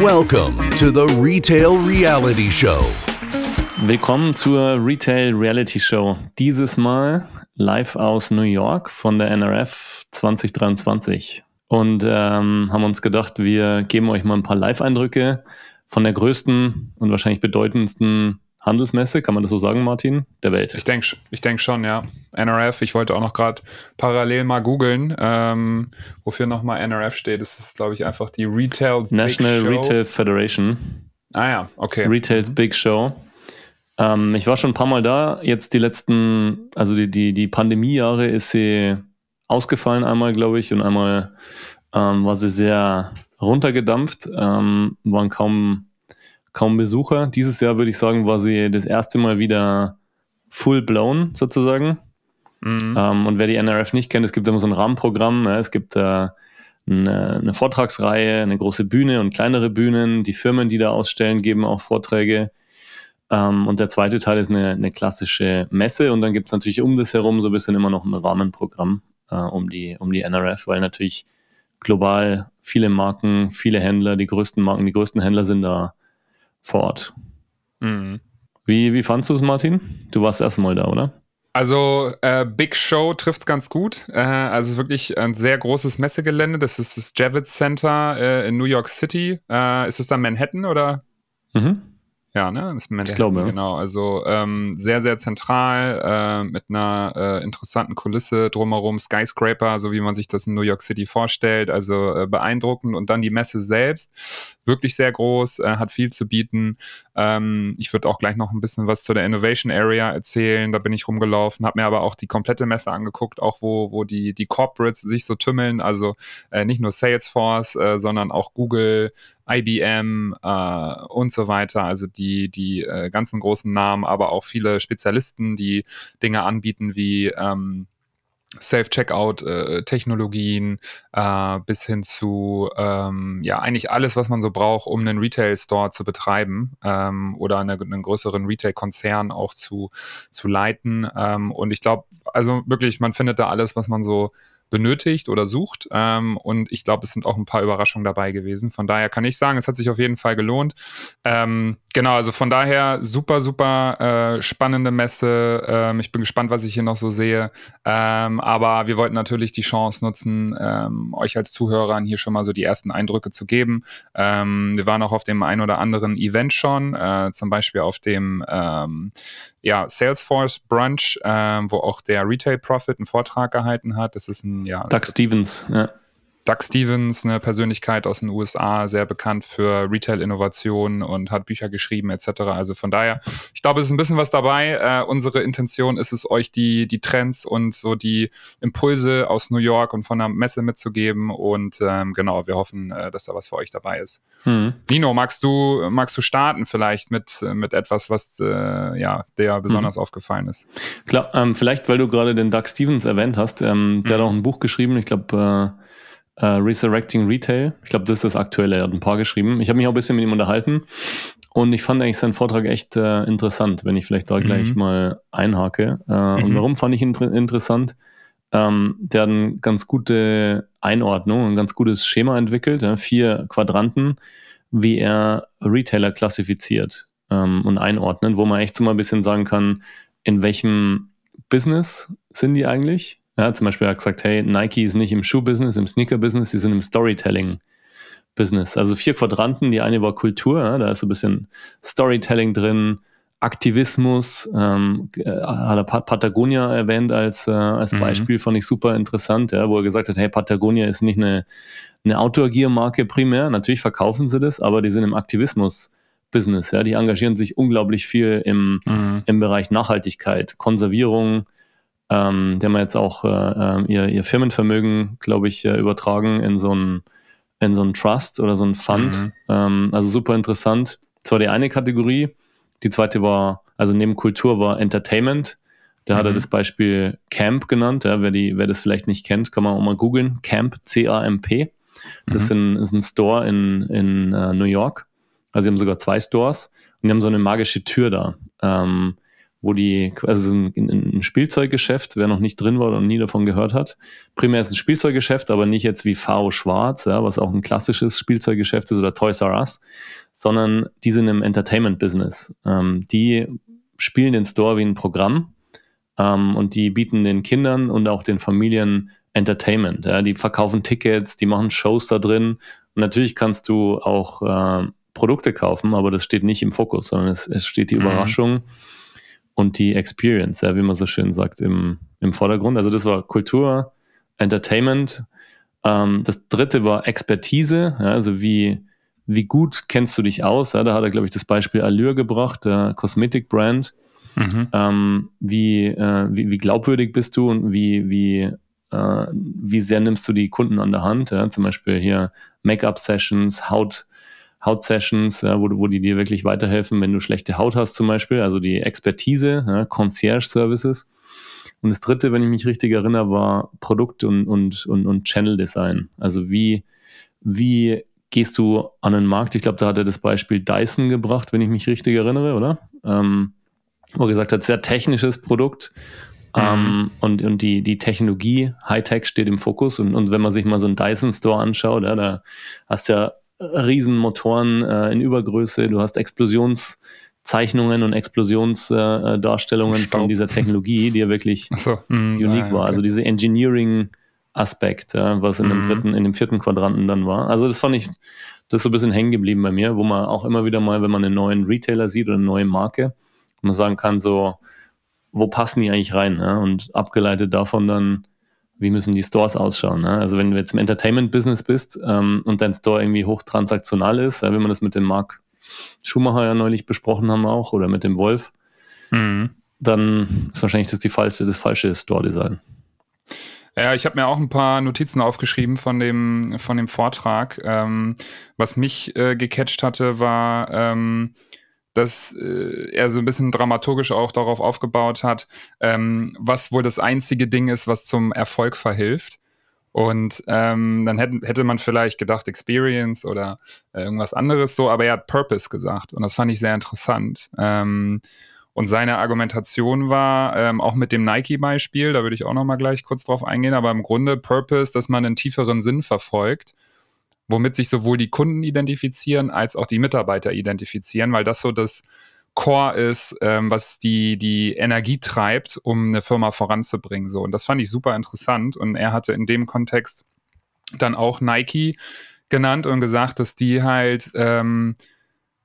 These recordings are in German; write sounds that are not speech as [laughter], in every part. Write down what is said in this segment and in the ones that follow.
Welcome to the Retail Reality Show. Willkommen zur Retail Reality Show. Dieses Mal live aus New York von der NRF 2023. Und ähm, haben uns gedacht, wir geben euch mal ein paar Live-Eindrücke von der größten und wahrscheinlich bedeutendsten Handelsmesse, kann man das so sagen, Martin, der Welt? Ich denke ich denk schon, ja. NRF, ich wollte auch noch gerade parallel mal googeln, ähm, wofür nochmal NRF steht. Das ist, glaube ich, einfach die Retail National Retail Federation. Ah ja, okay. Retail mhm. Big Show. Ähm, ich war schon ein paar Mal da. Jetzt die letzten, also die, die, die Pandemiejahre ist sie ausgefallen einmal, glaube ich, und einmal ähm, war sie sehr runtergedampft, ähm, waren kaum kaum Besucher. Dieses Jahr würde ich sagen, war sie das erste Mal wieder full blown sozusagen. Mhm. Ähm, und wer die NRF nicht kennt, es gibt immer so ein Rahmenprogramm. Ja, es gibt äh, eine, eine, Vortragsreihe, eine große Bühne und kleinere Bühnen. Die Firmen, die da ausstellen, geben auch Vorträge. Ähm, und der zweite Teil ist eine, eine klassische Messe. Und dann gibt es natürlich um das herum so ein bisschen immer noch ein Rahmenprogramm äh, um, die, um die NRF, weil natürlich global viele Marken, viele Händler, die größten Marken, die größten Händler sind da vor Ort. Mhm. Wie, wie fandst du es, Martin? Du warst erst mal da, oder? Also äh, Big Show trifft es ganz gut. Äh, also es ist wirklich ein sehr großes Messegelände. Das ist das Javits Center äh, in New York City. Äh, ist es dann Manhattan oder? Mhm. Ja, ne? Das ist ich glaube. Genau, also ähm, sehr, sehr zentral, äh, mit einer äh, interessanten Kulisse drumherum, Skyscraper, so wie man sich das in New York City vorstellt, also beeindruckend. Und dann die Messe selbst, wirklich sehr groß, äh, hat viel zu bieten. Ähm, ich würde auch gleich noch ein bisschen was zu der Innovation Area erzählen. Da bin ich rumgelaufen, habe mir aber auch die komplette Messe angeguckt, auch wo, wo die, die Corporates sich so tümmeln, also äh, nicht nur Salesforce, äh, sondern auch Google, IBM und so weiter. Also die die, die äh, ganzen großen Namen, aber auch viele Spezialisten, die Dinge anbieten wie ähm, Self-Checkout-Technologien äh, äh, bis hin zu ähm, ja eigentlich alles, was man so braucht, um einen Retail-Store zu betreiben ähm, oder eine, einen größeren Retail-Konzern auch zu, zu leiten. Ähm, und ich glaube, also wirklich, man findet da alles, was man so benötigt oder sucht. Ähm, und ich glaube, es sind auch ein paar Überraschungen dabei gewesen. Von daher kann ich sagen, es hat sich auf jeden Fall gelohnt. Ähm, genau, also von daher super, super äh, spannende Messe. Ähm, ich bin gespannt, was ich hier noch so sehe. Ähm, aber wir wollten natürlich die Chance nutzen, ähm, euch als Zuhörern hier schon mal so die ersten Eindrücke zu geben. Ähm, wir waren auch auf dem ein oder anderen Event schon, äh, zum Beispiel auf dem ja, Salesforce Brunch, wo auch der Retail Profit einen Vortrag gehalten hat. Das ist ein ja. Doug Stevens, ja. Doug Stevens, eine Persönlichkeit aus den USA, sehr bekannt für Retail-Innovation und hat Bücher geschrieben etc. Also von daher, ich glaube, es ist ein bisschen was dabei. Äh, unsere Intention ist es, euch die, die Trends und so die Impulse aus New York und von der Messe mitzugeben. Und ähm, genau, wir hoffen, äh, dass da was für euch dabei ist. Hm. Nino, magst du, magst du starten vielleicht mit, mit etwas, was äh, ja, der besonders hm. aufgefallen ist? Klar, ähm, vielleicht, weil du gerade den Doug Stevens erwähnt hast, ähm, der hm. hat auch ein Buch geschrieben, ich glaube, äh, Uh, Resurrecting Retail. Ich glaube, das ist das aktuelle. Er hat ein paar geschrieben. Ich habe mich auch ein bisschen mit ihm unterhalten und ich fand eigentlich seinen Vortrag echt äh, interessant, wenn ich vielleicht da mhm. gleich mal einhake. Äh, mhm. Und warum fand ich ihn inter interessant? Ähm, der hat eine ganz gute Einordnung, ein ganz gutes Schema entwickelt, ja, vier Quadranten, wie er Retailer klassifiziert ähm, und einordnet, wo man echt so mal ein bisschen sagen kann, in welchem Business sind die eigentlich? Ja, zum Beispiel hat er gesagt, hey, Nike ist nicht im Schuhbusiness, im Sneaker-Business, sie sind im Storytelling-Business. Also vier Quadranten. Die eine war Kultur, ja, da ist so ein bisschen Storytelling drin, Aktivismus, ähm, äh, hat er Patagonia erwähnt als, äh, als mhm. Beispiel, fand ich super interessant, ja, wo er gesagt hat, hey, Patagonia ist nicht eine, eine Outdoor-Gear-Marke primär, natürlich verkaufen sie das, aber die sind im Aktivismus-Business, ja, die engagieren sich unglaublich viel im, mhm. im Bereich Nachhaltigkeit, Konservierung, ähm, die haben jetzt auch äh, ähm, ihr, ihr Firmenvermögen, glaube ich, äh, übertragen in so einen in so einen Trust oder so einen Fund. Mhm. Ähm, also super interessant. Das war die eine Kategorie. Die zweite war, also neben Kultur war Entertainment. Da mhm. hat er mhm. das Beispiel Camp genannt. Ja, wer, die, wer das vielleicht nicht kennt, kann man auch mal googeln. Camp, C-A-M-P. Das mhm. ist, ein, ist ein Store in, in uh, New York. Also sie haben sogar zwei Stores und die haben so eine magische Tür da. Ähm, wo die, also ein, ein Spielzeuggeschäft, wer noch nicht drin war oder nie davon gehört hat. Primär ist ein Spielzeuggeschäft, aber nicht jetzt wie V Schwarz, ja, was auch ein klassisches Spielzeuggeschäft ist oder Toys R Us, sondern die sind im Entertainment-Business. Ähm, die spielen den Store wie ein Programm ähm, und die bieten den Kindern und auch den Familien Entertainment. Ja. Die verkaufen Tickets, die machen Shows da drin. Und natürlich kannst du auch äh, Produkte kaufen, aber das steht nicht im Fokus, sondern es, es steht die mhm. Überraschung und die Experience, ja, wie man so schön sagt, im, im Vordergrund. Also das war Kultur, Entertainment. Ähm, das dritte war Expertise, ja, also wie, wie gut kennst du dich aus? Ja, da hat er, glaube ich, das Beispiel Allure gebracht, der Kosmetikbrand. Mhm. Ähm, wie, äh, wie, wie, glaubwürdig bist du und wie, wie, äh, wie sehr nimmst du die Kunden an der Hand? Ja? Zum Beispiel hier Make-up-Sessions, Haut, Haut-Sessions, ja, wo, wo die dir wirklich weiterhelfen, wenn du schlechte Haut hast zum Beispiel, also die Expertise, ja, Concierge-Services. Und das dritte, wenn ich mich richtig erinnere, war Produkt- und, und, und, und Channel-Design. Also wie, wie gehst du an den Markt? Ich glaube, da hat er das Beispiel Dyson gebracht, wenn ich mich richtig erinnere, oder? Ähm, wo er gesagt hat, sehr technisches Produkt. Mhm. Ähm, und, und die, die Technologie, Hightech steht im Fokus. Und, und wenn man sich mal so einen Dyson Store anschaut, ja, da hast du ja Riesenmotoren äh, in Übergröße, du hast Explosionszeichnungen und Explosionsdarstellungen äh, von dieser Technologie, die ja wirklich so, mh, unique okay. war. Also diese Engineering-Aspekt, ja, was in dem mhm. dritten, in dem vierten Quadranten dann war. Also das fand ich, das ist so ein bisschen hängen geblieben bei mir, wo man auch immer wieder mal, wenn man einen neuen Retailer sieht oder eine neue Marke, man sagen kann, so, wo passen die eigentlich rein? Ja? Und abgeleitet davon dann, wie müssen die Stores ausschauen. Ne? Also wenn du jetzt im Entertainment-Business bist ähm, und dein Store irgendwie hochtransaktional ist, ja, wie man das mit dem Marc Schumacher ja neulich besprochen haben auch oder mit dem Wolf, mhm. dann ist wahrscheinlich das die falsche, das falsche Store-Design. Ja, ich habe mir auch ein paar Notizen aufgeschrieben von dem, von dem Vortrag. Ähm, was mich äh, gecatcht hatte, war, ähm, dass äh, er so ein bisschen dramaturgisch auch darauf aufgebaut hat, ähm, was wohl das einzige Ding ist, was zum Erfolg verhilft. Und ähm, dann hätte, hätte man vielleicht gedacht Experience oder äh, irgendwas anderes so, aber er hat Purpose gesagt und das fand ich sehr interessant. Ähm, und seine Argumentation war, ähm, auch mit dem Nike-Beispiel, da würde ich auch noch mal gleich kurz drauf eingehen, aber im Grunde Purpose, dass man einen tieferen Sinn verfolgt womit sich sowohl die Kunden identifizieren als auch die Mitarbeiter identifizieren, weil das so das Core ist, ähm, was die, die Energie treibt, um eine Firma voranzubringen. So. Und das fand ich super interessant. Und er hatte in dem Kontext dann auch Nike genannt und gesagt, dass die halt ähm,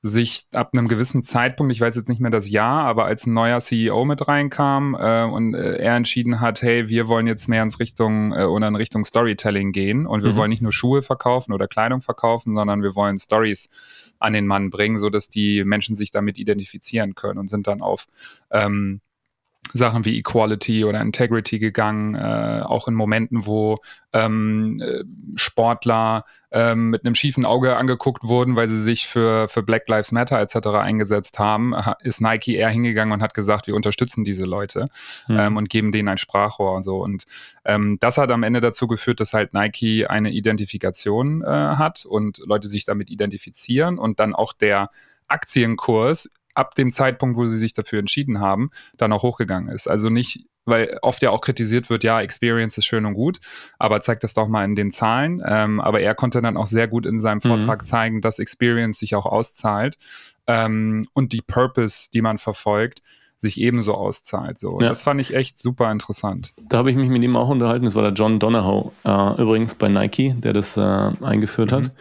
sich ab einem gewissen Zeitpunkt, ich weiß jetzt nicht mehr das Jahr, aber als ein neuer CEO mit reinkam äh, und äh, er entschieden hat, hey, wir wollen jetzt mehr ins Richtung äh, oder in Richtung Storytelling gehen und wir mhm. wollen nicht nur Schuhe verkaufen oder Kleidung verkaufen, sondern wir wollen Stories an den Mann bringen, sodass die Menschen sich damit identifizieren können und sind dann auf ähm, Sachen wie Equality oder Integrity gegangen, äh, auch in Momenten, wo ähm, äh, Sportler ähm, mit einem schiefen Auge angeguckt wurden, weil sie sich für, für Black Lives Matter etc. eingesetzt haben, ist Nike eher hingegangen und hat gesagt, wir unterstützen diese Leute mhm. ähm, und geben denen ein Sprachrohr und so. Und ähm, das hat am Ende dazu geführt, dass halt Nike eine Identifikation äh, hat und Leute sich damit identifizieren und dann auch der Aktienkurs ab dem Zeitpunkt, wo sie sich dafür entschieden haben, dann auch hochgegangen ist. Also nicht, weil oft ja auch kritisiert wird, ja, Experience ist schön und gut, aber zeigt das doch mal in den Zahlen. Ähm, aber er konnte dann auch sehr gut in seinem mhm. Vortrag mhm. zeigen, dass Experience sich auch auszahlt ähm, und die Purpose, die man verfolgt, sich ebenso auszahlt. So. Ja. Das fand ich echt super interessant. Da habe ich mich mit ihm auch unterhalten. Das war der John Donahoe, äh, übrigens bei Nike, der das äh, eingeführt mhm. hat.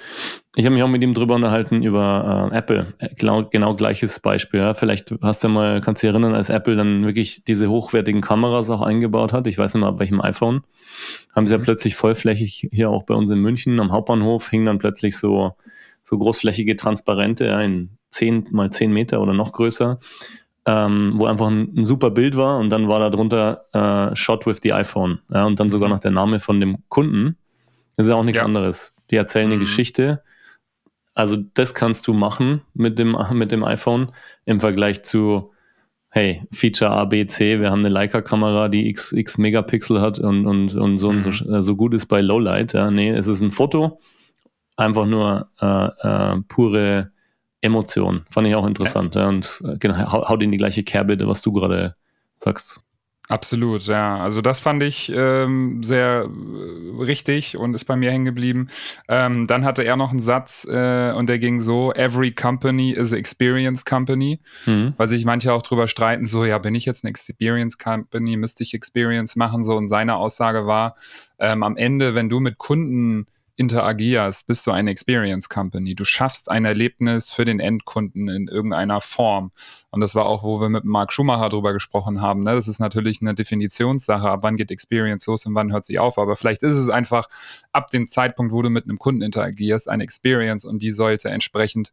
Ich habe mich auch mit ihm drüber unterhalten über äh, Apple. Genau, genau gleiches Beispiel. Ja. Vielleicht hast du ja mal, kannst du dich erinnern, als Apple dann wirklich diese hochwertigen Kameras auch eingebaut hat. Ich weiß nicht mal, auf welchem iPhone. Haben sie mhm. ja plötzlich vollflächig hier auch bei uns in München am Hauptbahnhof hingen dann plötzlich so, so großflächige Transparente ja, in 10 mal 10 Meter oder noch größer ähm, wo einfach ein, ein, super Bild war und dann war da drunter äh, Shot with the iPhone. Ja, und dann sogar noch der Name von dem Kunden. Das ist ja auch nichts ja. anderes. Die erzählen eine mhm. Geschichte. Also das kannst du machen mit dem, [laughs] mit dem iPhone im Vergleich zu, hey, Feature A, B, C, wir haben eine Leica-Kamera, die x, x Megapixel hat und, und, und so, mhm. und so, so gut ist bei Lowlight. Ja, nee, es ist ein Foto, einfach nur äh, äh, pure Emotion. Fand ich auch interessant. Ja. Ja, und äh, genau, haut in die gleiche Kerbe, was du gerade sagst. Absolut, ja. Also das fand ich ähm, sehr äh, richtig und ist bei mir hängen geblieben. Ähm, dann hatte er noch einen Satz äh, und der ging so: Every company is a experience company. Mhm. Weil sich manche auch drüber streiten, so ja, bin ich jetzt eine Experience Company, müsste ich Experience machen? So und seine Aussage war: ähm, Am Ende, wenn du mit Kunden interagierst, bist du eine Experience Company. Du schaffst ein Erlebnis für den Endkunden in irgendeiner Form. Und das war auch, wo wir mit Mark Schumacher drüber gesprochen haben. Ne? Das ist natürlich eine Definitionssache. Ab wann geht Experience los und wann hört sie auf? Aber vielleicht ist es einfach ab dem Zeitpunkt, wo du mit einem Kunden interagierst, eine Experience und die sollte entsprechend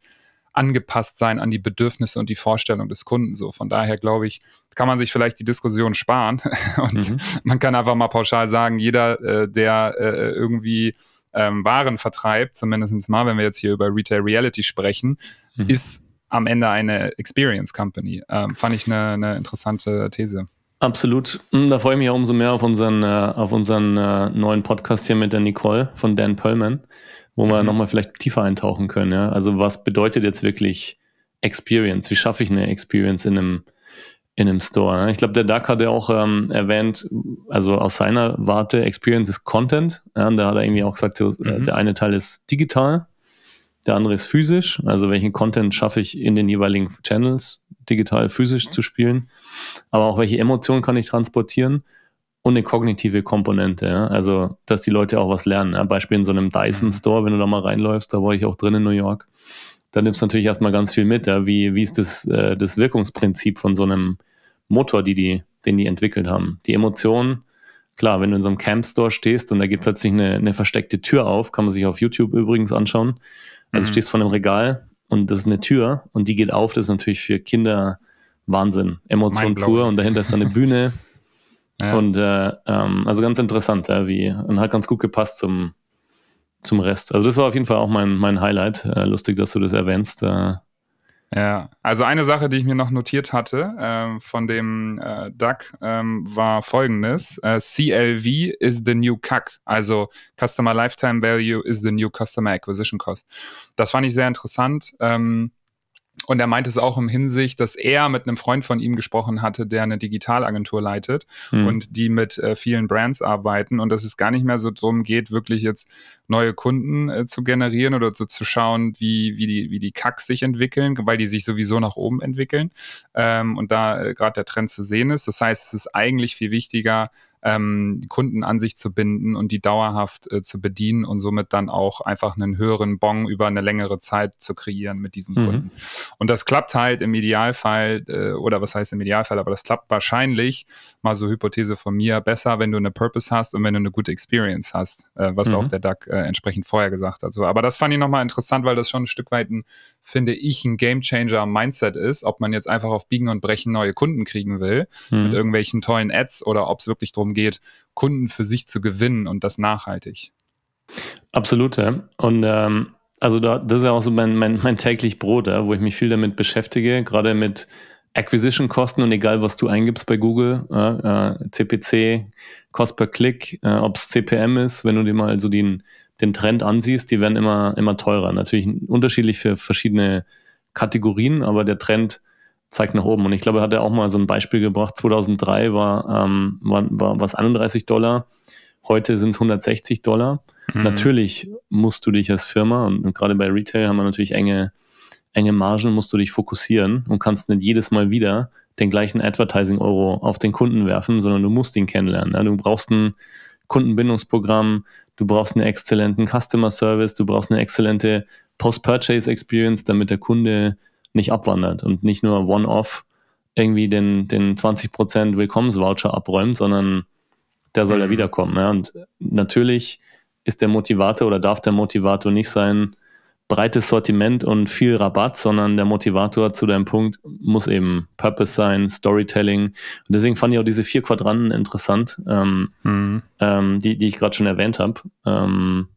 angepasst sein an die Bedürfnisse und die Vorstellung des Kunden. So von daher glaube ich, kann man sich vielleicht die Diskussion sparen [laughs] und mhm. man kann einfach mal pauschal sagen, jeder, äh, der äh, irgendwie ähm, Waren vertreibt, zumindest mal, wenn wir jetzt hier über Retail Reality sprechen, mhm. ist am Ende eine Experience Company. Ähm, fand ich eine, eine, interessante These. Absolut. Hm, da freue ich mich auch umso mehr auf unseren, äh, auf unseren äh, neuen Podcast hier mit der Nicole von Dan Perlman, wo wir mhm. nochmal vielleicht tiefer eintauchen können. Ja? Also was bedeutet jetzt wirklich Experience? Wie schaffe ich eine Experience in einem in einem Store. Ne? Ich glaube, der Duck hat ja auch ähm, erwähnt, also aus seiner Warte, Experience ist Content. Ja, und da hat er irgendwie auch gesagt, so, äh, mhm. der eine Teil ist digital, der andere ist physisch. Also welchen Content schaffe ich in den jeweiligen Channels, digital, physisch zu spielen. Aber auch welche Emotionen kann ich transportieren und eine kognitive Komponente. Ja? Also, dass die Leute auch was lernen. Ja? Beispiel in so einem Dyson mhm. Store, wenn du da mal reinläufst, da war ich auch drin in New York da nimmst du natürlich erstmal ganz viel mit. Ja? Wie, wie ist das, äh, das Wirkungsprinzip von so einem Motor, die die, den die entwickelt haben? Die Emotionen, klar, wenn du in so einem Camp Store stehst und da geht plötzlich eine, eine versteckte Tür auf, kann man sich auf YouTube übrigens anschauen. Also mhm. stehst vor einem Regal und das ist eine Tür und die geht auf, das ist natürlich für Kinder Wahnsinn. Emotion pur und dahinter ist eine Bühne. [laughs] Ja. Und äh, ähm, also ganz interessant, ja, wie und hat ganz gut gepasst zum, zum Rest. Also das war auf jeden Fall auch mein, mein Highlight. Äh, lustig, dass du das erwähnst. Äh, ja, also eine Sache, die ich mir noch notiert hatte äh, von dem äh, Duck ähm, war folgendes. Äh, CLV is the new CAC, also Customer Lifetime Value is the new Customer Acquisition Cost. Das fand ich sehr interessant. Ähm, und er meinte es auch im Hinsicht, dass er mit einem Freund von ihm gesprochen hatte, der eine Digitalagentur leitet mhm. und die mit äh, vielen Brands arbeiten und dass es gar nicht mehr so darum geht, wirklich jetzt neue Kunden äh, zu generieren oder so zu schauen, wie, wie, die, wie die Kacks sich entwickeln, weil die sich sowieso nach oben entwickeln ähm, und da äh, gerade der Trend zu sehen ist. Das heißt, es ist eigentlich viel wichtiger, ähm, Kunden an sich zu binden und die dauerhaft äh, zu bedienen und somit dann auch einfach einen höheren Bon über eine längere Zeit zu kreieren mit diesen mhm. Kunden. Und das klappt halt im Idealfall, äh, oder was heißt im Idealfall, aber das klappt wahrscheinlich, mal so Hypothese von mir, besser, wenn du eine Purpose hast und wenn du eine gute Experience hast, äh, was mhm. auch der Duck äh, entsprechend vorher gesagt hat. So, aber das fand ich nochmal interessant, weil das schon ein Stück weit ein, finde ich, ein Gamechanger am Mindset ist, ob man jetzt einfach auf Biegen und Brechen neue Kunden kriegen will mhm. mit irgendwelchen tollen Ads oder ob es wirklich darum geht, Kunden für sich zu gewinnen und das nachhaltig. Absolut, ja. Und ähm, also da, das ist ja auch so mein, mein, mein täglich Brot, ja, wo ich mich viel damit beschäftige, gerade mit Acquisition-Kosten und egal, was du eingibst bei Google, äh, CPC, Cost per Klick, äh, ob es CPM ist, wenn du dir mal so den, den Trend ansiehst, die werden immer, immer teurer. Natürlich unterschiedlich für verschiedene Kategorien, aber der Trend zeigt nach oben. Und ich glaube, er hat ja auch mal so ein Beispiel gebracht. 2003 war, ähm, war, war was 31 Dollar. Heute sind es 160 Dollar. Mhm. Natürlich musst du dich als Firma und, und gerade bei Retail haben wir natürlich enge, enge Margen, musst du dich fokussieren und kannst nicht jedes Mal wieder den gleichen Advertising-Euro auf den Kunden werfen, sondern du musst ihn kennenlernen. Ja? Du brauchst ein Kundenbindungsprogramm, du brauchst einen exzellenten Customer Service, du brauchst eine exzellente Post-Purchase Experience, damit der Kunde nicht abwandert und nicht nur one-off irgendwie den, den 20% Willkommensvoucher abräumt, sondern der soll mhm. ja wiederkommen. Ja? Und natürlich ist der Motivator oder darf der Motivator nicht sein, breites Sortiment und viel Rabatt, sondern der Motivator zu deinem Punkt muss eben Purpose sein, Storytelling. Und deswegen fand ich auch diese vier Quadranten interessant, ähm, mhm. ähm, die, die ich gerade schon erwähnt habe. Ähm,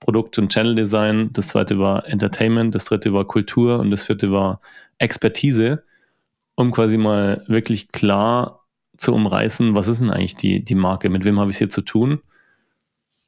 Produkt- und Channel Design, das zweite war Entertainment, das dritte war Kultur und das vierte war Expertise, um quasi mal wirklich klar zu umreißen, was ist denn eigentlich die, die Marke, mit wem habe ich es hier zu tun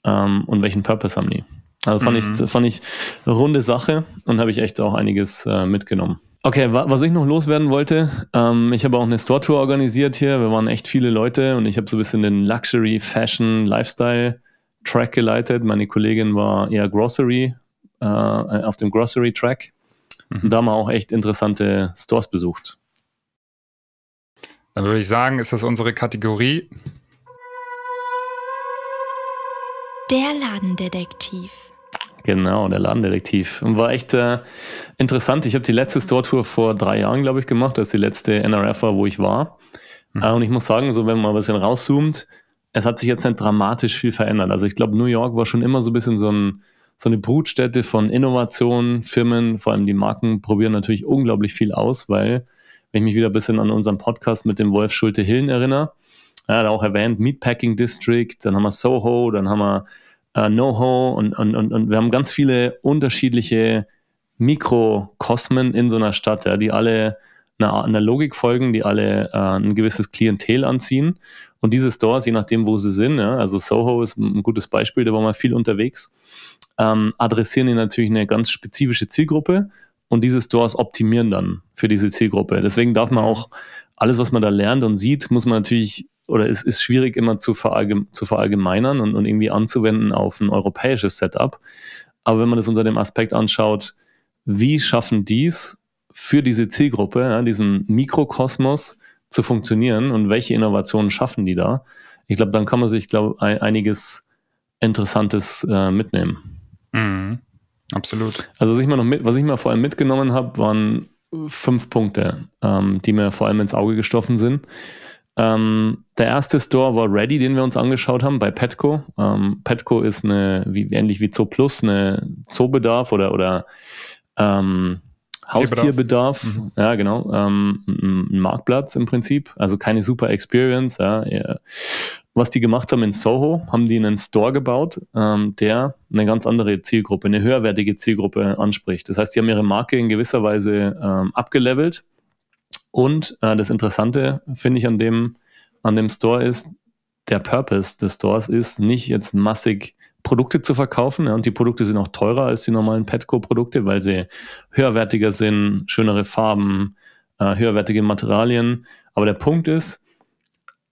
ähm, und welchen Purpose haben die. Also fand, mhm. ich, fand ich runde Sache und habe ich echt auch einiges äh, mitgenommen. Okay, wa was ich noch loswerden wollte, ähm, ich habe auch eine Store-Tour organisiert hier. Wir waren echt viele Leute und ich habe so ein bisschen den Luxury, Fashion, Lifestyle Track geleitet. Meine Kollegin war eher Grocery, äh, auf dem Grocery Track. Mhm. Da haben wir auch echt interessante Stores besucht. Dann würde ich sagen, ist das unsere Kategorie. Der Ladendetektiv. Genau, der Ladendetektiv. Und war echt äh, interessant. Ich habe die letzte Store-Tour vor drei Jahren, glaube ich, gemacht. Das ist die letzte NRF war, wo ich war. Mhm. Äh, und ich muss sagen, so wenn man mal ein bisschen rauszoomt, es hat sich jetzt nicht dramatisch viel verändert. Also ich glaube, New York war schon immer so ein bisschen so, ein, so eine Brutstätte von Innovationen, Firmen, vor allem die Marken probieren natürlich unglaublich viel aus, weil, wenn ich mich wieder ein bisschen an unseren Podcast mit dem Wolf Schulte-Hillen erinnere, er hat auch erwähnt, Meatpacking District, dann haben wir Soho, dann haben wir äh, NoHo und, und, und, und wir haben ganz viele unterschiedliche Mikrokosmen in so einer Stadt, ja, die alle einer, einer Logik folgen, die alle äh, ein gewisses Klientel anziehen. Und diese Stores, je nachdem, wo sie sind, ja, also Soho ist ein gutes Beispiel, da war man viel unterwegs, ähm, adressieren die natürlich eine ganz spezifische Zielgruppe und diese Stores optimieren dann für diese Zielgruppe. Deswegen darf man auch alles, was man da lernt und sieht, muss man natürlich oder es ist schwierig immer zu, verallgeme zu verallgemeinern und, und irgendwie anzuwenden auf ein europäisches Setup. Aber wenn man das unter dem Aspekt anschaut, wie schaffen dies für diese Zielgruppe, ja, diesen Mikrokosmos zu funktionieren und welche Innovationen schaffen die da? Ich glaube, dann kann man sich, glaube ein, einiges Interessantes äh, mitnehmen. Mhm. Absolut. Also was ich, mal mit, was ich mal vor allem mitgenommen habe, waren fünf Punkte, ähm, die mir vor allem ins Auge gestochen sind. Ähm, der erste Store war Ready, den wir uns angeschaut haben bei Petco. Ähm, Petco ist eine, wie, ähnlich wie Zoo Plus, eine Zoobedarf oder, oder ähm, Haustierbedarf. Mhm. Ja, genau. Ähm, ein Marktplatz im Prinzip. Also keine super Experience. Ja. Was die gemacht haben in Soho, haben die einen Store gebaut, ähm, der eine ganz andere Zielgruppe, eine höherwertige Zielgruppe anspricht. Das heißt, die haben ihre Marke in gewisser Weise ähm, abgelevelt und äh, das Interessante, finde ich, an dem, an dem Store ist, der Purpose des Stores ist, nicht jetzt massig Produkte zu verkaufen. Ja, und die Produkte sind auch teurer als die normalen Petco-Produkte, weil sie höherwertiger sind, schönere Farben, äh, höherwertige Materialien. Aber der Punkt ist,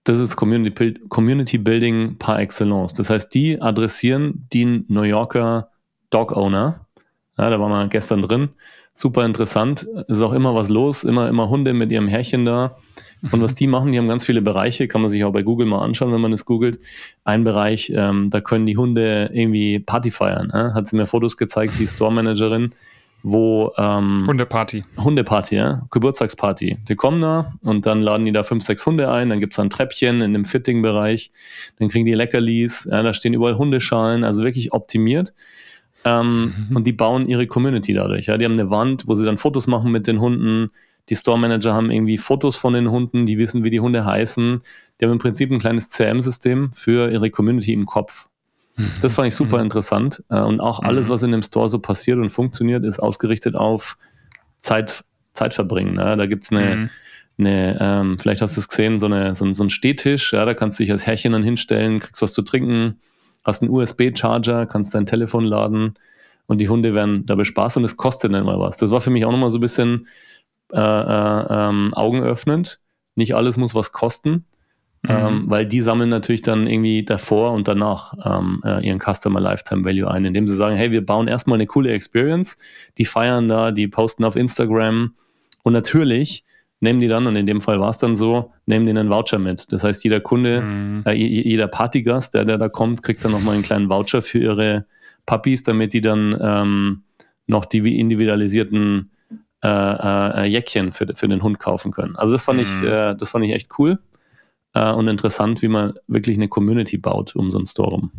das ist Community, Community Building par excellence. Das heißt, die adressieren den New Yorker Dog Owner. Ja, da waren wir gestern drin super interessant. Es ist auch immer was los, immer, immer Hunde mit ihrem Herrchen da. Und was die [laughs] machen, die haben ganz viele Bereiche, kann man sich auch bei Google mal anschauen, wenn man es googelt. Ein Bereich, ähm, da können die Hunde irgendwie Party feiern. Äh? Hat sie mir Fotos gezeigt, die Store-Managerin, wo ähm, Hundeparty. Hundeparty, ja, Geburtstagsparty. Die kommen da und dann laden die da fünf, sechs Hunde ein, dann gibt es ein Treppchen in dem Fitting-Bereich, dann kriegen die Leckerlis, ja, da stehen überall Hundeschalen, also wirklich optimiert. Ähm, mhm. [laughs] Und die bauen ihre Community dadurch. Ja? Die haben eine Wand, wo sie dann Fotos machen mit den Hunden. Die Store Manager haben irgendwie Fotos von den Hunden, die wissen, wie die Hunde heißen. Die haben im Prinzip ein kleines CRM-System für ihre Community im Kopf. Mhm. Das fand ich super mhm. interessant. Äh, und auch alles, mhm. was in dem Store so passiert und funktioniert, ist ausgerichtet auf Zeit, Zeitverbringen. Ja? Da gibt es eine, mhm. eine ähm, vielleicht hast du es gesehen, so, eine, so, so ein Stehtisch. Ja? Da kannst du dich als Herrchen dann hinstellen, kriegst was zu trinken hast einen USB-Charger, kannst dein Telefon laden und die Hunde werden dabei Spaß und es kostet dann mal was. Das war für mich auch nochmal so ein bisschen äh, äh, ähm, augenöffnend. Nicht alles muss was kosten, mhm. ähm, weil die sammeln natürlich dann irgendwie davor und danach ähm, äh, ihren Customer Lifetime Value ein, indem sie sagen, hey, wir bauen erstmal eine coole Experience, die feiern da, die posten auf Instagram und natürlich nehmen die dann, und in dem Fall war es dann so, nehmen die einen Voucher mit. Das heißt, jeder Kunde, mhm. äh, jeder Partygast, der, der da kommt, kriegt dann nochmal einen kleinen Voucher für ihre Puppies, damit die dann ähm, noch die individualisierten äh, äh, Jäckchen für, für den Hund kaufen können. Also das fand mhm. ich, äh, das fand ich echt cool äh, und interessant, wie man wirklich eine Community baut um so einen Store rum.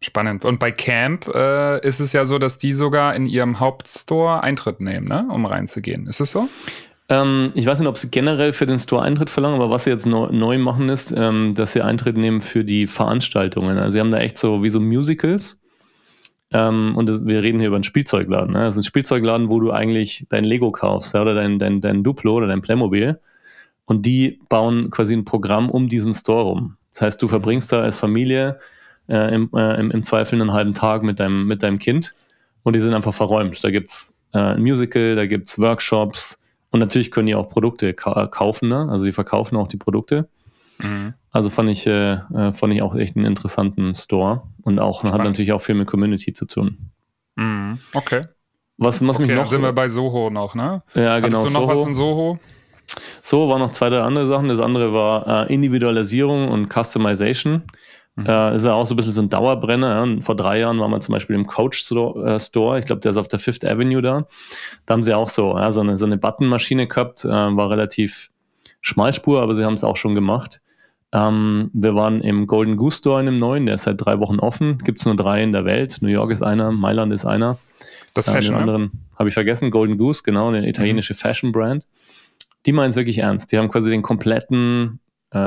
Spannend. Und bei Camp äh, ist es ja so, dass die sogar in ihrem Hauptstore Eintritt nehmen, ne? um reinzugehen. Ist es so? Ähm, ich weiß nicht, ob sie generell für den Store Eintritt verlangen, aber was sie jetzt neu, neu machen ist, ähm, dass sie Eintritt nehmen für die Veranstaltungen. Also sie haben da echt so wie so Musicals. Ähm, und das, wir reden hier über einen Spielzeugladen. Ne? Das ist ein Spielzeugladen, wo du eigentlich dein Lego kaufst ja, oder dein, dein, dein Duplo oder dein Playmobil. Und die bauen quasi ein Programm um diesen Store rum. Das heißt, du verbringst da als Familie äh, im, äh, im, im, Zweifel einen halben Tag mit deinem, mit deinem Kind und die sind einfach verräumt. Da gibt es äh, ein Musical, da gibt es Workshops und natürlich können die auch Produkte ka kaufen, ne? also die verkaufen auch die Produkte. Mhm. Also fand ich, äh, äh, fand ich auch echt einen interessanten Store und auch Spannend. hat natürlich auch viel mit Community zu tun. Mhm. Okay. Was, was okay, mich noch. sind wir bei Soho noch, ne? Ja, genau. Hast du noch Soho. was in Soho? So waren noch zwei, drei andere Sachen. Das andere war äh, Individualisierung und Customization. Mhm. Äh, ist ja auch so ein bisschen so ein Dauerbrenner. Ja. Vor drei Jahren waren wir zum Beispiel im Coach Store. Äh, Store. Ich glaube, der ist auf der Fifth Avenue da. Da haben sie auch so, ja, so eine, so eine Buttonmaschine gehabt. Äh, war relativ Schmalspur, aber sie haben es auch schon gemacht. Ähm, wir waren im Golden Goose Store in dem neuen, der ist seit drei Wochen offen. Gibt es nur drei in der Welt. New York ist einer, Mailand ist einer. Das Fashion. Den ne? anderen habe ich vergessen, Golden Goose, genau, eine italienische mhm. Fashion Brand. Die meinen es wirklich ernst. Die haben quasi den kompletten äh,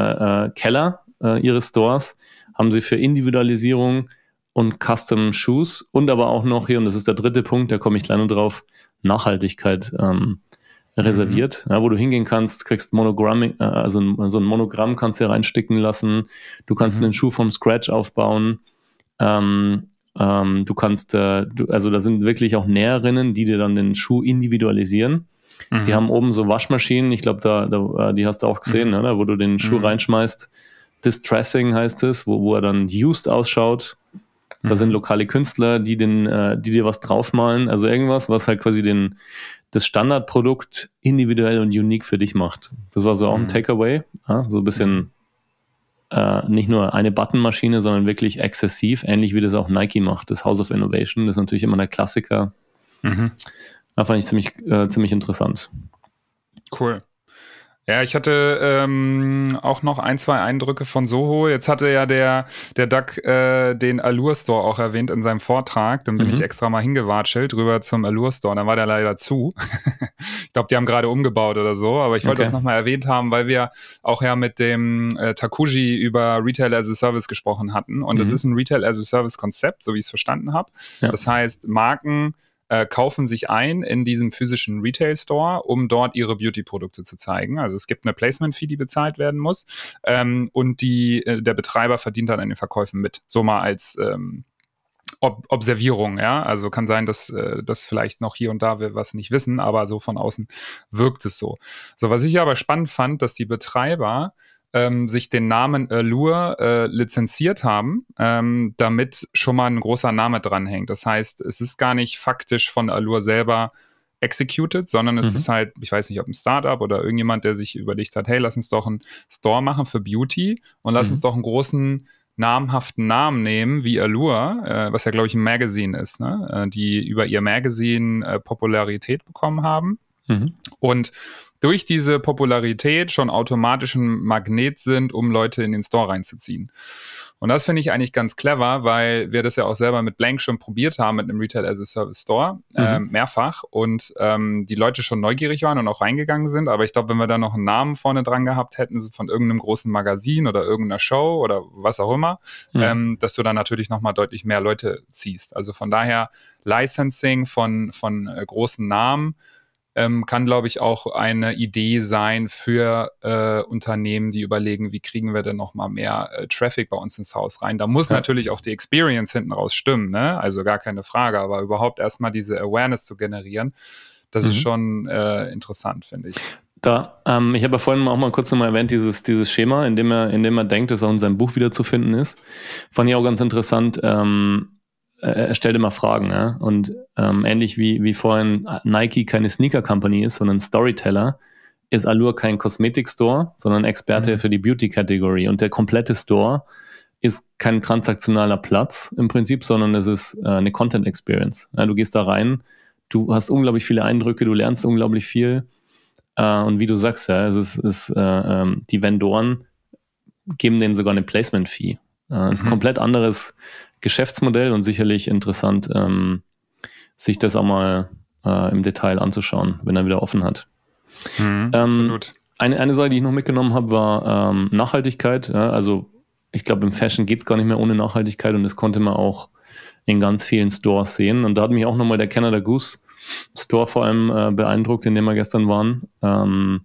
äh, Keller äh, ihres Stores, haben sie für Individualisierung und Custom Shoes und aber auch noch hier, und das ist der dritte Punkt, da komme ich gleich noch drauf, Nachhaltigkeit ähm, reserviert, mhm. ja, wo du hingehen kannst, kriegst Monogramm, äh, also ein, so ein Monogramm kannst du hier reinsticken lassen, du kannst mhm. einen Schuh vom Scratch aufbauen, ähm, ähm, du kannst, äh, du, also da sind wirklich auch Näherinnen, die dir dann den Schuh individualisieren. Mhm. Die haben oben so Waschmaschinen, ich glaube, da, da, äh, die hast du auch gesehen, mhm. oder? wo du den Schuh mhm. reinschmeißt. Distressing heißt es, wo, wo er dann used ausschaut. Da sind mhm. lokale Künstler, die, den, äh, die dir was draufmalen, also irgendwas, was halt quasi den, das Standardprodukt individuell und unique für dich macht. Das war so auch ein mhm. Takeaway, ja? so ein bisschen äh, nicht nur eine Buttonmaschine, sondern wirklich exzessiv, ähnlich wie das auch Nike macht. Das House of Innovation, das ist natürlich immer der Klassiker. Mhm. Da fand ich ziemlich, äh, ziemlich interessant. Cool. Ja, ich hatte ähm, auch noch ein, zwei Eindrücke von Soho. Jetzt hatte ja der, der Duck äh, den Allure Store auch erwähnt in seinem Vortrag. Dann bin mhm. ich extra mal hingewatschelt rüber zum Allure Store. Dann war der leider zu. [laughs] ich glaube, die haben gerade umgebaut oder so. Aber ich wollte okay. das nochmal erwähnt haben, weil wir auch ja mit dem äh, Takuji über Retail as a Service gesprochen hatten. Und mhm. ist ein Retail as a Service Konzept, so wie ich es verstanden habe. Ja. Das heißt, Marken äh, kaufen sich ein in diesem physischen Retail-Store, um dort ihre Beauty-Produkte zu zeigen. Also es gibt eine Placement-Fee, die bezahlt werden muss ähm, und die, äh, der Betreiber verdient dann an den Verkäufen mit. So mal als ähm, Ob Observierung, ja. Also kann sein, dass äh, das vielleicht noch hier und da wir was nicht wissen, aber so von außen wirkt es so. So, was ich aber spannend fand, dass die Betreiber ähm, sich den Namen Allure äh, lizenziert haben, ähm, damit schon mal ein großer Name dranhängt. Das heißt, es ist gar nicht faktisch von Allure selber executed, sondern es mhm. ist halt, ich weiß nicht, ob ein Startup oder irgendjemand, der sich überlegt hat, hey, lass uns doch einen Store machen für Beauty und lass mhm. uns doch einen großen namhaften Namen nehmen, wie Allure, äh, was ja, glaube ich, ein Magazine ist, ne? äh, die über ihr Magazine äh, Popularität bekommen haben. Mhm. Und durch diese Popularität schon automatisch ein Magnet sind, um Leute in den Store reinzuziehen. Und das finde ich eigentlich ganz clever, weil wir das ja auch selber mit Blank schon probiert haben, mit einem Retail as a Service Store, mhm. äh, mehrfach. Und ähm, die Leute schon neugierig waren und auch reingegangen sind. Aber ich glaube, wenn wir da noch einen Namen vorne dran gehabt hätten, so von irgendeinem großen Magazin oder irgendeiner Show oder was auch immer, mhm. ähm, dass du dann natürlich nochmal deutlich mehr Leute ziehst. Also von daher Licensing von, von äh, großen Namen ähm, kann, glaube ich, auch eine Idee sein für äh, Unternehmen, die überlegen, wie kriegen wir denn noch mal mehr äh, Traffic bei uns ins Haus rein. Da muss ja. natürlich auch die Experience hinten raus stimmen, ne? also gar keine Frage, aber überhaupt erstmal diese Awareness zu generieren, das mhm. ist schon äh, interessant, finde ich. Da, ähm, ich habe ja vorhin auch mal kurz nochmal erwähnt, dieses, dieses Schema, in dem er, in dem er denkt, dass er in seinem Buch wiederzufinden ist. Fand ich auch ganz interessant. Ähm, äh, er stellt immer Fragen. Ja? Und ähm, ähnlich wie, wie vorhin Nike keine Sneaker Company ist, sondern Storyteller, ist Allure kein Kosmetik-Store, sondern Experte mhm. für die Beauty-Kategorie. Und der komplette Store ist kein transaktionaler Platz im Prinzip, sondern es ist äh, eine Content-Experience. Ja, du gehst da rein, du hast unglaublich viele Eindrücke, du lernst unglaublich viel. Äh, und wie du sagst, ja, es ist, ist äh, ähm, die Vendoren geben denen sogar eine Placement-Fee. Äh, ist mhm. komplett anderes Geschäftsmodell und sicherlich interessant, ähm, sich das auch mal äh, im Detail anzuschauen, wenn er wieder offen hat. Mhm, ähm, absolut. Eine, eine Sache, die ich noch mitgenommen habe, war ähm, Nachhaltigkeit. Ja, also ich glaube, im Fashion geht es gar nicht mehr ohne Nachhaltigkeit und das konnte man auch in ganz vielen Stores sehen. Und da hat mich auch nochmal der Canada Goose Store vor allem äh, beeindruckt, in dem wir gestern waren. Ähm,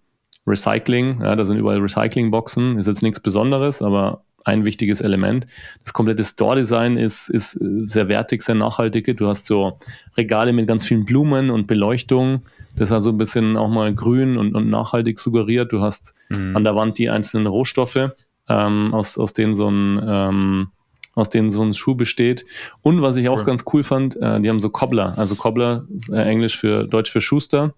Recycling, ja, da sind überall Recyclingboxen, ist jetzt nichts Besonderes, aber ein wichtiges Element. Das komplette Store-Design ist, ist äh, sehr wertig, sehr nachhaltig. Du hast so Regale mit ganz vielen Blumen und Beleuchtung. Das ist also ein bisschen auch mal grün und, und nachhaltig suggeriert. Du hast mhm. an der Wand die einzelnen Rohstoffe, ähm, aus, aus denen so ein ähm, aus denen so ein Schuh besteht. Und was ich auch cool. ganz cool fand, äh, die haben so Cobbler, also Cobbler, äh, Englisch für Deutsch für Schuster,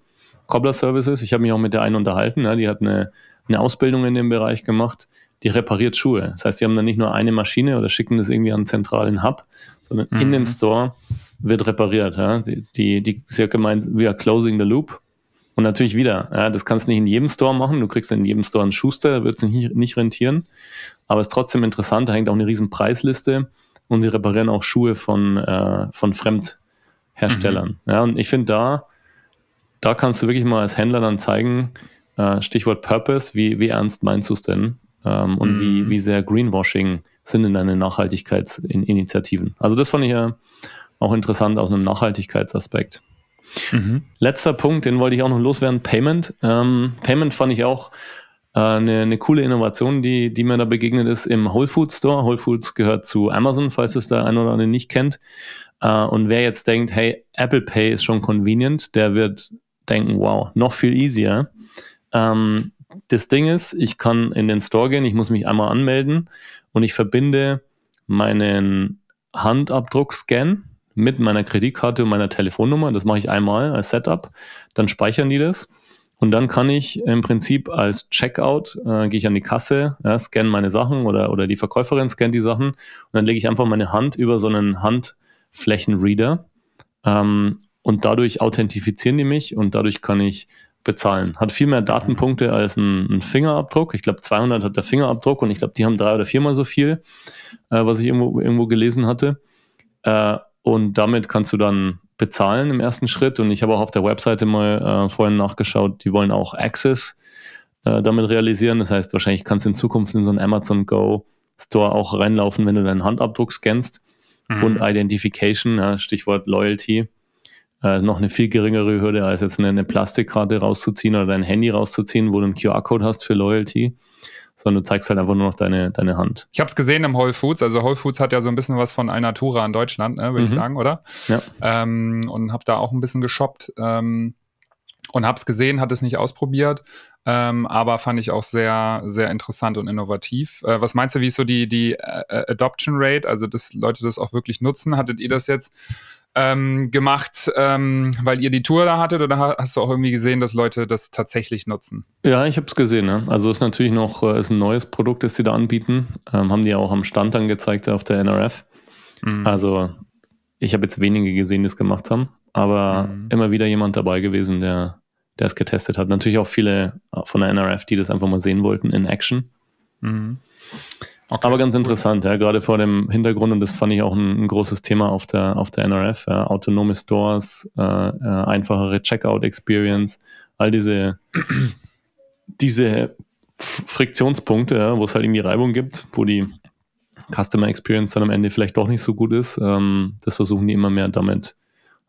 Cobbler Services. Ich habe mich auch mit der einen unterhalten, ja, die hat eine, eine Ausbildung in dem Bereich gemacht die repariert Schuhe. Das heißt, sie haben dann nicht nur eine Maschine oder schicken das irgendwie an einen zentralen Hub, sondern mhm. in dem Store wird repariert. Ja? Die, die, die, sie hat gemeint, we are closing the loop. Und natürlich wieder, ja, das kannst du nicht in jedem Store machen. Du kriegst in jedem Store einen Schuster, wird es nicht, nicht rentieren. Aber es ist trotzdem interessant, da hängt auch eine riesen Preisliste und sie reparieren auch Schuhe von, äh, von Fremdherstellern. Mhm. Ja, und ich finde, da, da kannst du wirklich mal als Händler dann zeigen, äh, Stichwort Purpose, wie, wie ernst meinst du es denn? Ähm, und mhm. wie, wie sehr Greenwashing sind in deinen Nachhaltigkeitsinitiativen. Also das fand ich ja auch interessant aus einem Nachhaltigkeitsaspekt. Mhm. Letzter Punkt, den wollte ich auch noch loswerden, Payment. Ähm, Payment fand ich auch äh, eine, eine coole Innovation, die, die mir da begegnet ist im Whole Foods Store. Whole Foods gehört zu Amazon, falls es der ein oder andere nicht kennt. Uh, und wer jetzt denkt, hey, Apple Pay ist schon convenient, der wird denken, wow, noch viel easier. Ähm, das Ding ist, ich kann in den Store gehen, ich muss mich einmal anmelden und ich verbinde meinen Handabdruck-Scan mit meiner Kreditkarte und meiner Telefonnummer. Das mache ich einmal als Setup. Dann speichern die das. Und dann kann ich im Prinzip als Checkout, äh, gehe ich an die Kasse, ja, scanne meine Sachen oder, oder die Verkäuferin scannt die Sachen und dann lege ich einfach meine Hand über so einen Handflächenreader ähm, und dadurch authentifizieren die mich und dadurch kann ich bezahlen. Hat viel mehr Datenpunkte als ein, ein Fingerabdruck. Ich glaube, 200 hat der Fingerabdruck und ich glaube, die haben drei oder viermal so viel, äh, was ich irgendwo, irgendwo gelesen hatte. Äh, und damit kannst du dann bezahlen im ersten Schritt. Und ich habe auch auf der Webseite mal äh, vorhin nachgeschaut, die wollen auch Access äh, damit realisieren. Das heißt, wahrscheinlich kannst du in Zukunft in so einen Amazon Go Store auch reinlaufen, wenn du deinen Handabdruck scannst. Mhm. Und Identification, ja, Stichwort Loyalty äh, noch eine viel geringere Hürde, als jetzt eine, eine Plastikkarte rauszuziehen oder dein Handy rauszuziehen, wo du einen QR-Code hast für Loyalty sondern du zeigst halt einfach nur noch deine, deine Hand. Ich habe es gesehen im Whole Foods. Also Whole Foods hat ja so ein bisschen was von Alnatura in Deutschland, ne, würde mhm. ich sagen, oder? Ja. Ähm, und habe da auch ein bisschen geshoppt ähm, und habe es gesehen, hat es nicht ausprobiert, ähm, aber fand ich auch sehr, sehr interessant und innovativ. Äh, was meinst du, wie ist so die, die äh, Adoption Rate, also dass Leute das auch wirklich nutzen? Hattet ihr das jetzt ähm, gemacht, ähm, weil ihr die Tour da hattet oder hast du auch irgendwie gesehen, dass Leute das tatsächlich nutzen? Ja, ich habe es gesehen. Ne? Also ist natürlich noch äh, ist ein neues Produkt, das sie da anbieten. Ähm, haben die auch am Stand dann gezeigt auf der NRF. Mhm. Also ich habe jetzt wenige gesehen, die es gemacht haben, aber mhm. immer wieder jemand dabei gewesen, der der es getestet hat. Natürlich auch viele von der NRF, die das einfach mal sehen wollten in Action. Mhm. Okay, Aber ganz interessant, ja, gerade vor dem Hintergrund, und das fand ich auch ein, ein großes Thema auf der, auf der NRF, ja, autonome Stores, äh, äh, einfachere Checkout-Experience, all diese, [clears throat] diese Friktionspunkte, ja, wo es halt irgendwie Reibung gibt, wo die Customer Experience dann am Ende vielleicht doch nicht so gut ist, ähm, das versuchen die immer mehr damit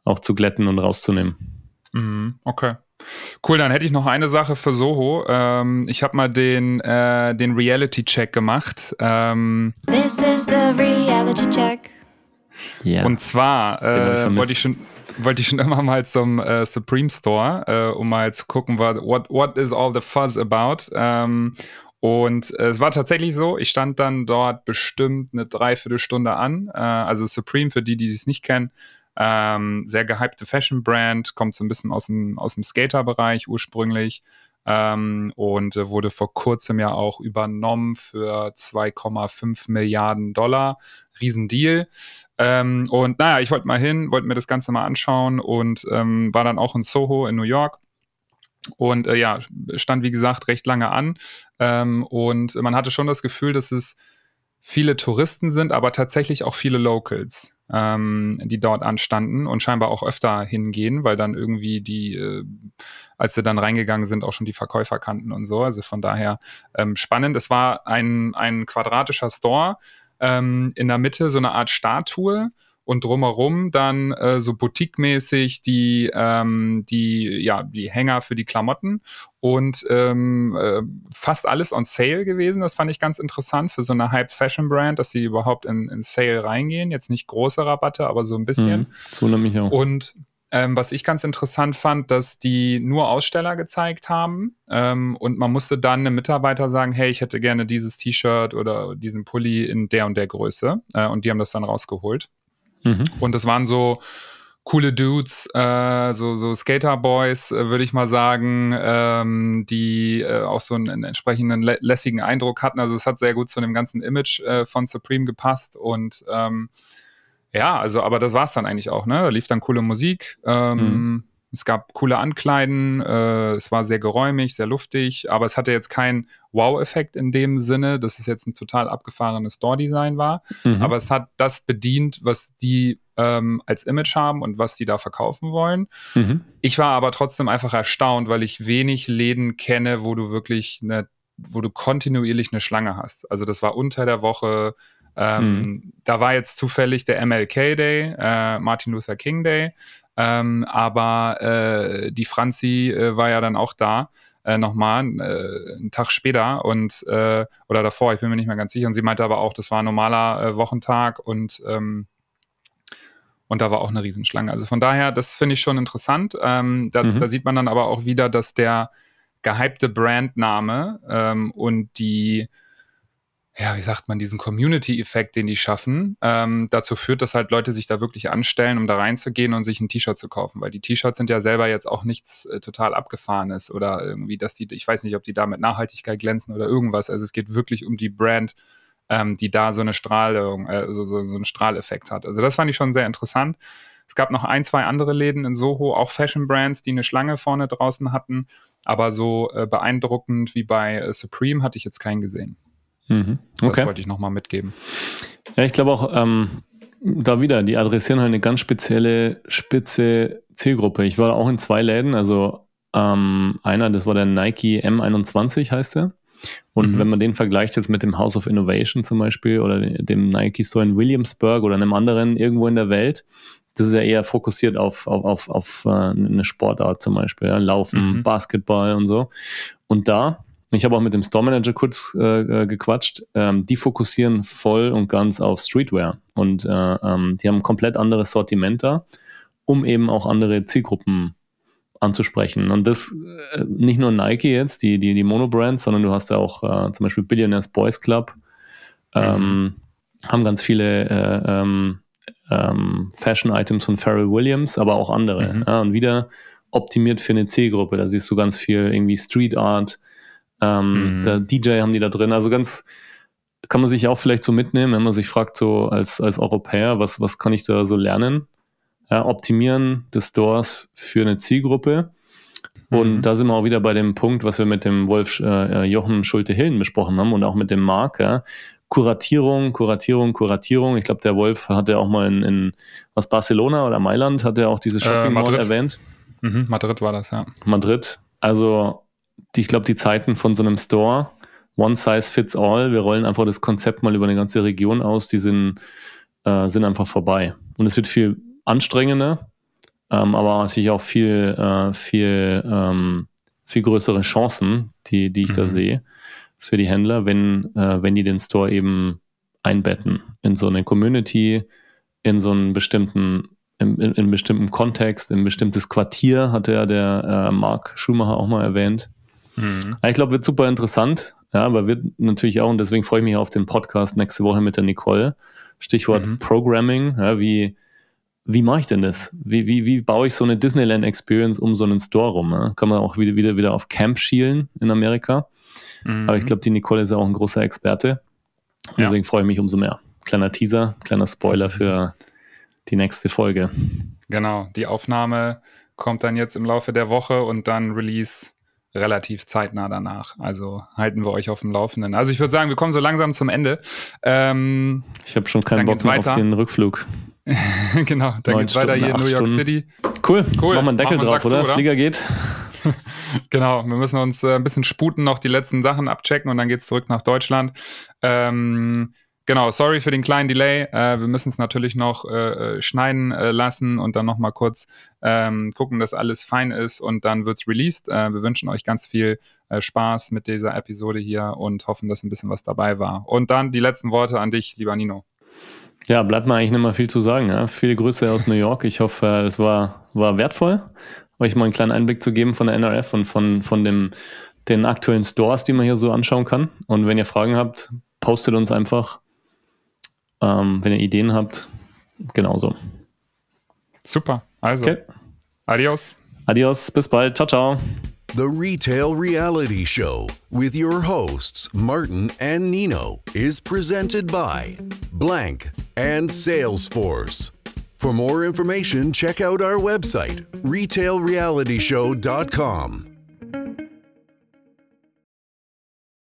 auch zu glätten und rauszunehmen. Mhm, okay. Cool, dann hätte ich noch eine Sache für Soho. Ähm, ich habe mal den, äh, den Reality-Check gemacht. Ähm, This is the Reality Check. Yeah. Und zwar äh, wollte ich schon wollte ich schon [laughs] immer mal zum äh, Supreme Store, äh, um mal zu gucken, what, what is all the fuzz about. Ähm, und äh, es war tatsächlich so, ich stand dann dort bestimmt eine Dreiviertelstunde an. Äh, also Supreme, für die, die es nicht kennen, ähm, sehr gehypte Fashion-Brand, kommt so ein bisschen aus dem, aus dem Skater-Bereich ursprünglich ähm, und äh, wurde vor kurzem ja auch übernommen für 2,5 Milliarden Dollar. Riesendeal. Ähm, und naja, ich wollte mal hin, wollte mir das Ganze mal anschauen und ähm, war dann auch in Soho in New York. Und äh, ja, stand wie gesagt recht lange an. Ähm, und man hatte schon das Gefühl, dass es viele Touristen sind, aber tatsächlich auch viele Locals ähm, die dort anstanden und scheinbar auch öfter hingehen, weil dann irgendwie die, äh, als sie dann reingegangen sind, auch schon die Verkäufer kannten und so. Also von daher ähm, spannend. Es war ein, ein quadratischer Store, ähm, in der Mitte so eine Art Statue und drumherum dann äh, so boutique-mäßig die, ähm, die, ja, die Hänger für die Klamotten und ähm, äh, fast alles on Sale gewesen. Das fand ich ganz interessant für so eine Hype-Fashion-Brand, dass sie überhaupt in, in Sale reingehen. Jetzt nicht große Rabatte, aber so ein bisschen. Mhm, so nämlich auch. Und ähm, was ich ganz interessant fand, dass die nur Aussteller gezeigt haben ähm, und man musste dann einem Mitarbeiter sagen, hey, ich hätte gerne dieses T-Shirt oder diesen Pulli in der und der Größe äh, und die haben das dann rausgeholt. Mhm. Und das waren so coole Dudes, äh, so, so Skater-Boys, äh, würde ich mal sagen, ähm, die äh, auch so einen, einen entsprechenden lä lässigen Eindruck hatten. Also es hat sehr gut zu dem ganzen Image äh, von Supreme gepasst und ähm, ja, also, aber das war es dann eigentlich auch, ne? Da lief dann coole Musik. Ähm, mhm. Es gab coole Ankleiden, äh, es war sehr geräumig, sehr luftig, aber es hatte jetzt keinen Wow-Effekt in dem Sinne, dass es jetzt ein total abgefahrenes Store-Design war. Mhm. Aber es hat das bedient, was die ähm, als Image haben und was die da verkaufen wollen. Mhm. Ich war aber trotzdem einfach erstaunt, weil ich wenig Läden kenne, wo du wirklich eine, wo du kontinuierlich eine Schlange hast. Also das war unter der Woche, ähm, mhm. Da war jetzt zufällig der MLK Day, äh, Martin Luther King Day, ähm, aber äh, die Franzi äh, war ja dann auch da. Äh, nochmal äh, einen Tag später und äh, oder davor, ich bin mir nicht mehr ganz sicher. Und sie meinte aber auch, das war ein normaler äh, Wochentag und ähm, und da war auch eine Riesenschlange. Also von daher, das finde ich schon interessant. Ähm, da, mhm. da, sieht man dann aber auch wieder, dass der gehypte Brandname ähm, und die ja, wie sagt man, diesen Community-Effekt, den die schaffen, ähm, dazu führt, dass halt Leute sich da wirklich anstellen, um da reinzugehen und sich ein T-Shirt zu kaufen. Weil die T-Shirts sind ja selber jetzt auch nichts äh, total abgefahrenes oder irgendwie, dass die, ich weiß nicht, ob die da mit Nachhaltigkeit glänzen oder irgendwas. Also es geht wirklich um die Brand, ähm, die da so eine Strahlung, äh, so, so, so einen Strahleffekt hat. Also das fand ich schon sehr interessant. Es gab noch ein, zwei andere Läden in Soho, auch Fashion Brands, die eine Schlange vorne draußen hatten. Aber so äh, beeindruckend wie bei äh, Supreme hatte ich jetzt keinen gesehen. Mhm. Okay. Das wollte ich nochmal mitgeben. Ja, ich glaube auch, ähm, da wieder, die adressieren halt eine ganz spezielle, spitze Zielgruppe. Ich war auch in zwei Läden, also ähm, einer, das war der Nike M21 heißt der. Und mhm. wenn man den vergleicht jetzt mit dem House of Innovation zum Beispiel oder dem Nike Store in Williamsburg oder einem anderen irgendwo in der Welt, das ist ja eher fokussiert auf, auf, auf, auf äh, eine Sportart zum Beispiel, ja, Laufen, mhm. Basketball und so. Und da ich habe auch mit dem Store Manager kurz äh, äh, gequatscht. Ähm, die fokussieren voll und ganz auf Streetwear und äh, ähm, die haben ein komplett anderes Sortiment da, um eben auch andere Zielgruppen anzusprechen. Und das äh, nicht nur Nike jetzt, die, die, die Mono-Brands, sondern du hast ja auch äh, zum Beispiel Billionaires Boys Club, ähm, haben ganz viele äh, ähm, ähm, Fashion-Items von Pharrell Williams, aber auch andere. Mhm. Ja, und wieder optimiert für eine Zielgruppe. Da siehst du ganz viel irgendwie Street Art, ähm, mhm. Der DJ haben die da drin. Also ganz, kann man sich auch vielleicht so mitnehmen, wenn man sich fragt, so als, als Europäer, was, was kann ich da so lernen? Ja, optimieren des Stores für eine Zielgruppe. Und mhm. da sind wir auch wieder bei dem Punkt, was wir mit dem Wolf äh, Jochen Schulte-Hillen besprochen haben und auch mit dem Marc. Ja. Kuratierung, Kuratierung, Kuratierung. Ich glaube, der Wolf hatte auch mal in, in was Barcelona oder Mailand, hat er auch dieses äh, Shopping Mall erwähnt. Mhm, Madrid war das, ja. Madrid. Also ich glaube, die Zeiten von so einem Store, One Size Fits All, wir rollen einfach das Konzept mal über eine ganze Region aus, die sind, äh, sind einfach vorbei. Und es wird viel anstrengender, ähm, aber natürlich auch viel, äh, viel, ähm, viel größere Chancen, die, die ich mhm. da sehe für die Händler, wenn, äh, wenn die den Store eben einbetten in so eine Community, in so einen bestimmten in, in, in bestimmten Kontext, in ein bestimmtes Quartier, hatte ja der äh, Mark Schumacher auch mal erwähnt. Mhm. Ich glaube, wird super interessant. Ja, aber wird natürlich auch, und deswegen freue ich mich auf den Podcast nächste Woche mit der Nicole. Stichwort mhm. Programming. Ja, wie, wie mache ich denn das? Wie, wie, wie baue ich so eine Disneyland-Experience um so einen Store rum? Ja? Kann man auch wieder, wieder, wieder auf Camp schielen in Amerika. Mhm. Aber ich glaube, die Nicole ist ja auch ein großer Experte. Und ja. Deswegen freue ich mich umso mehr. Kleiner Teaser, kleiner Spoiler für die nächste Folge. Genau, die Aufnahme kommt dann jetzt im Laufe der Woche und dann Release relativ zeitnah danach. Also halten wir euch auf dem Laufenden. Also ich würde sagen, wir kommen so langsam zum Ende. Ähm, ich habe schon keinen Bock mehr auf den Rückflug. [laughs] genau, dann geht es weiter hier in New York Stunden. City. Cool, cool. Machen wir einen Deckel drauf, oder? Zu, oder? Flieger geht. [laughs] genau, wir müssen uns äh, ein bisschen sputen, noch die letzten Sachen abchecken und dann geht es zurück nach Deutschland. Ähm, genau, sorry für den kleinen Delay. Äh, wir müssen es natürlich noch äh, äh, schneiden äh, lassen und dann nochmal kurz ähm, gucken, dass alles fein ist und dann wird es released. Äh, wir wünschen euch ganz viel äh, Spaß mit dieser Episode hier und hoffen, dass ein bisschen was dabei war. Und dann die letzten Worte an dich, lieber Nino. Ja, bleibt mir eigentlich nicht mehr viel zu sagen. Ja. Viele Grüße aus New York. Ich hoffe, es war, war wertvoll, euch mal einen kleinen Einblick zu geben von der NRF und von, von dem, den aktuellen Stores, die man hier so anschauen kann. Und wenn ihr Fragen habt, postet uns einfach. Ähm, wenn ihr Ideen habt, genauso. Super. Also, okay. adios. Adios, bis bald. Ciao, ciao. The Retail Reality Show with your hosts, Martin and Nino, is presented by Blank and Salesforce. For more information, check out our website, retailrealityshow.com.